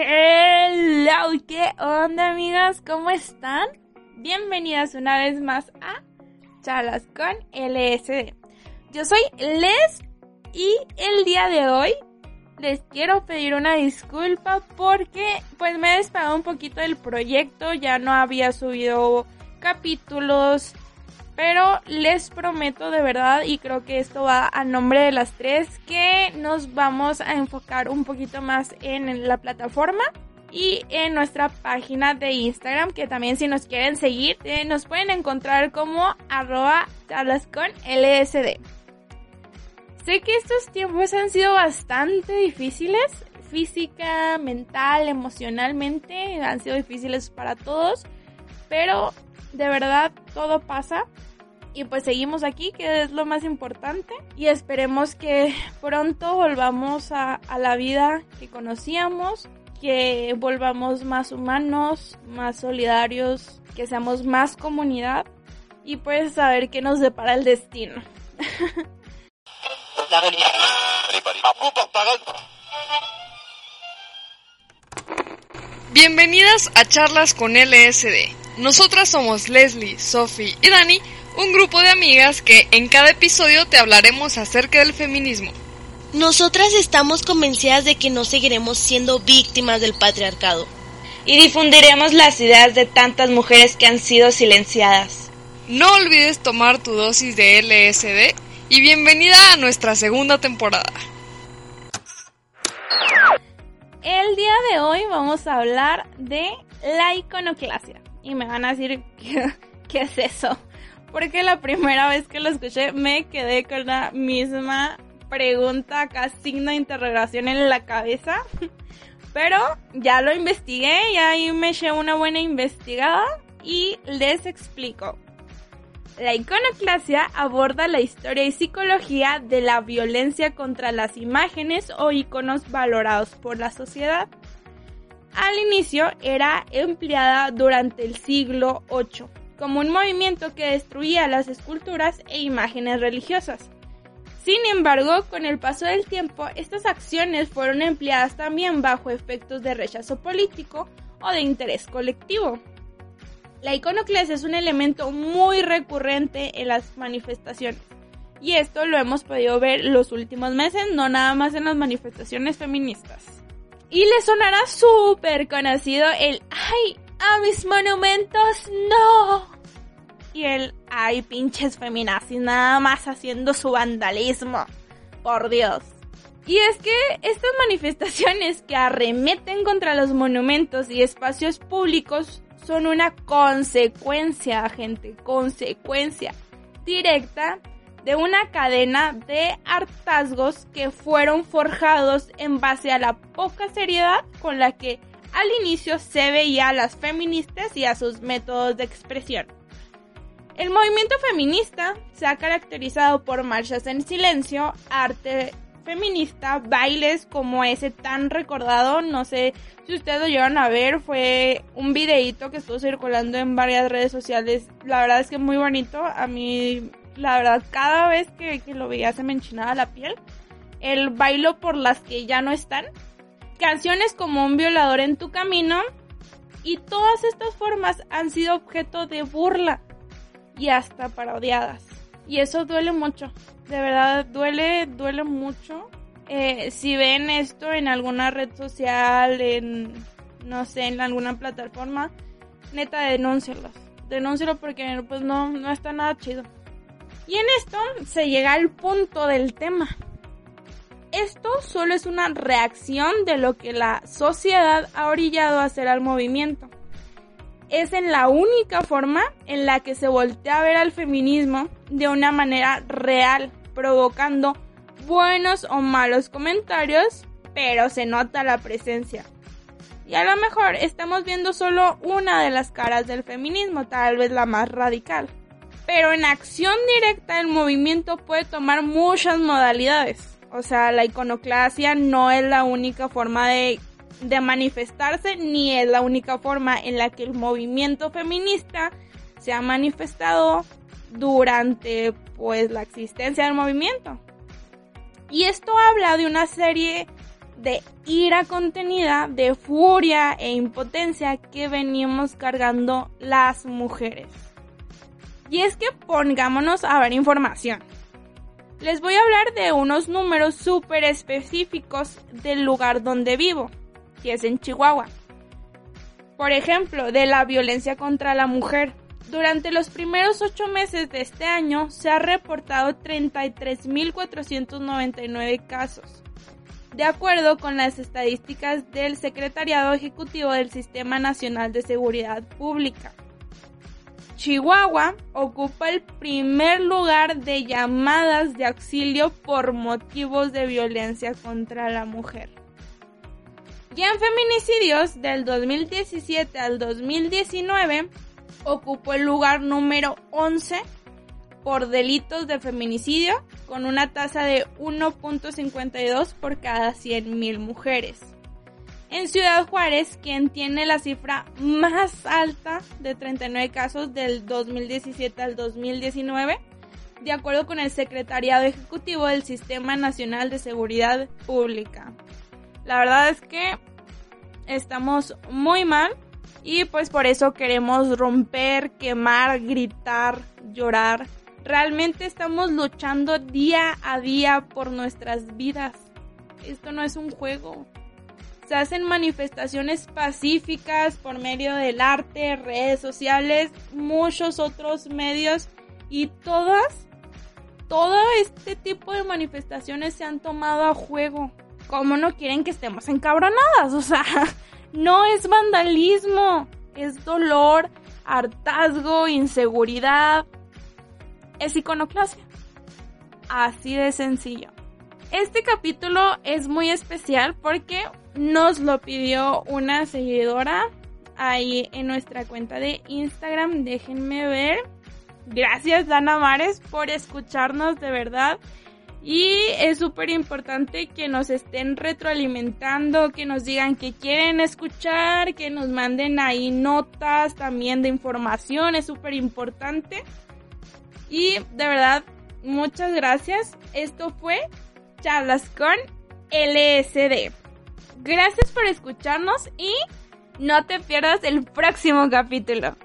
Hello, ¿qué onda amigas? ¿Cómo están? Bienvenidas una vez más a Charlas con LSD. Yo soy Les y el día de hoy les quiero pedir una disculpa porque pues me he despegado un poquito del proyecto, ya no había subido capítulos, pero les prometo de verdad y creo que esto va a nombre de las tres que nos vamos a enfocar un poquito más en la plataforma y en nuestra página de Instagram que también si nos quieren seguir eh, nos pueden encontrar como arroba con. Sé que estos tiempos han sido bastante difíciles, física, mental, emocionalmente, han sido difíciles para todos, pero de verdad todo pasa y pues seguimos aquí, que es lo más importante. Y esperemos que pronto volvamos a, a, la vida que conocíamos, que volvamos más humanos, más solidarios, que seamos más comunidad y pues saber qué nos depara el destino. Bienvenidas a Charlas con LSD. Nosotras somos Leslie, Sophie y Dani, un grupo de amigas que en cada episodio te hablaremos acerca del feminismo. Nosotras estamos convencidas de que no seguiremos siendo víctimas del patriarcado. Y difundiremos las ideas de tantas mujeres que han sido silenciadas. No olvides tomar tu dosis de LSD y bienvenida a nuestra segunda temporada. El día de hoy vamos a hablar de la iconoclasia. Y me van a decir, ¿qué, es eso? Porque la primera vez que lo escuché me quedé con la misma pregunta, acá signo de interrogación en la cabeza. Pero ya lo investigué y ahí me eché una buena investigada y les explico. La iconoclasia aborda la historia y psicología de la violencia contra las imágenes o iconos valorados por la sociedad. Al inicio era empleada durante el siglo VIII como un movimiento que destruía las esculturas e imágenes religiosas. Sin embargo, con el paso del tiempo, estas acciones fueron empleadas también bajo efectos de rechazo político o de interés colectivo. La iconoclasia es un elemento muy recurrente en las manifestaciones. Y esto lo hemos podido ver los últimos meses, no nada más en las manifestaciones feministas. Y le sonará súper conocido el ¡Ay! ¡A mis monumentos no! Y el ¡Ay! Pinches feminazis, nada más haciendo su vandalismo. Por Dios. Y es que estas manifestaciones que arremeten contra los monumentos y espacios públicos son una consecuencia, gente, consecuencia directa de una cadena de hartazgos que fueron forjados en base a la poca seriedad con la que al inicio se veía a las feministas y a sus métodos de expresión. El movimiento feminista se ha caracterizado por marchas en silencio, arte feminista, bailes como ese tan recordado, no sé si ustedes lo llevan a ver, fue un videíto que estuvo circulando en varias redes sociales, la verdad es que muy bonito, a mí la verdad cada vez que, que lo veía se me enchinaba la piel, el bailo por las que ya no están, canciones como un violador en tu camino, y todas estas formas han sido objeto de burla y hasta parodiadas. Y eso duele mucho. De verdad, duele, duele mucho. Eh, si ven esto en alguna red social, en, no sé, en alguna plataforma, neta, denúncialos. Denúncialo porque pues no, no está nada chido. Y en esto se llega al punto del tema. Esto solo es una reacción de lo que la sociedad ha orillado a hacer al movimiento es en la única forma en la que se voltea a ver al feminismo de una manera real, provocando buenos o malos comentarios, pero se nota la presencia. Y a lo mejor estamos viendo solo una de las caras del feminismo, tal vez la más radical. Pero en acción directa el movimiento puede tomar muchas modalidades. O sea, la iconoclasia no es la única forma de de manifestarse ni es la única forma en la que el movimiento feminista se ha manifestado durante pues la existencia del movimiento. Y esto habla de una serie de ira contenida, de furia e impotencia que venimos cargando las mujeres. Y es que pongámonos a ver información. Les voy a hablar de unos números súper específicos del lugar donde vivo, que es en Chihuahua. Por ejemplo, de la violencia contra la mujer. Durante los primeros ocho meses de este año se ha reportado 33.499 casos, de acuerdo con las estadísticas del Secretariado Ejecutivo del Sistema Nacional de Seguridad Pública. Chihuahua ocupa el primer lugar de llamadas de auxilio por motivos de violencia contra la mujer. Y en feminicidios del 2017 al 2019 ocupó el lugar número 11 por delitos de feminicidio con una tasa de 1.52 por cada 100.000 mujeres. En Ciudad Juárez, quien tiene la cifra más alta de 39 casos del 2017 al 2019, de acuerdo con el Secretariado Ejecutivo del Sistema Nacional de Seguridad Pública. La verdad es que estamos muy mal y pues por eso queremos romper, quemar, gritar, llorar. Realmente estamos luchando día a día por nuestras vidas. Esto no es un juego. Se hacen manifestaciones pacíficas por medio del arte, redes sociales, muchos otros medios y todas, todo este tipo de manifestaciones se han tomado a juego. ¿Cómo no quieren que estemos encabronadas? O sea, no es vandalismo, es dolor, hartazgo, inseguridad, es iconoclasia. Así de sencillo. Este capítulo es muy especial porque nos lo pidió una seguidora ahí en nuestra cuenta de Instagram. Déjenme ver. Gracias, Dana Mares, por escucharnos de verdad. Y es súper importante que nos estén retroalimentando, que nos digan que quieren escuchar, que nos manden ahí notas también de información, es súper importante. Y de verdad, muchas gracias. Esto fue Charlas con LSD. Gracias por escucharnos y no te pierdas el próximo capítulo.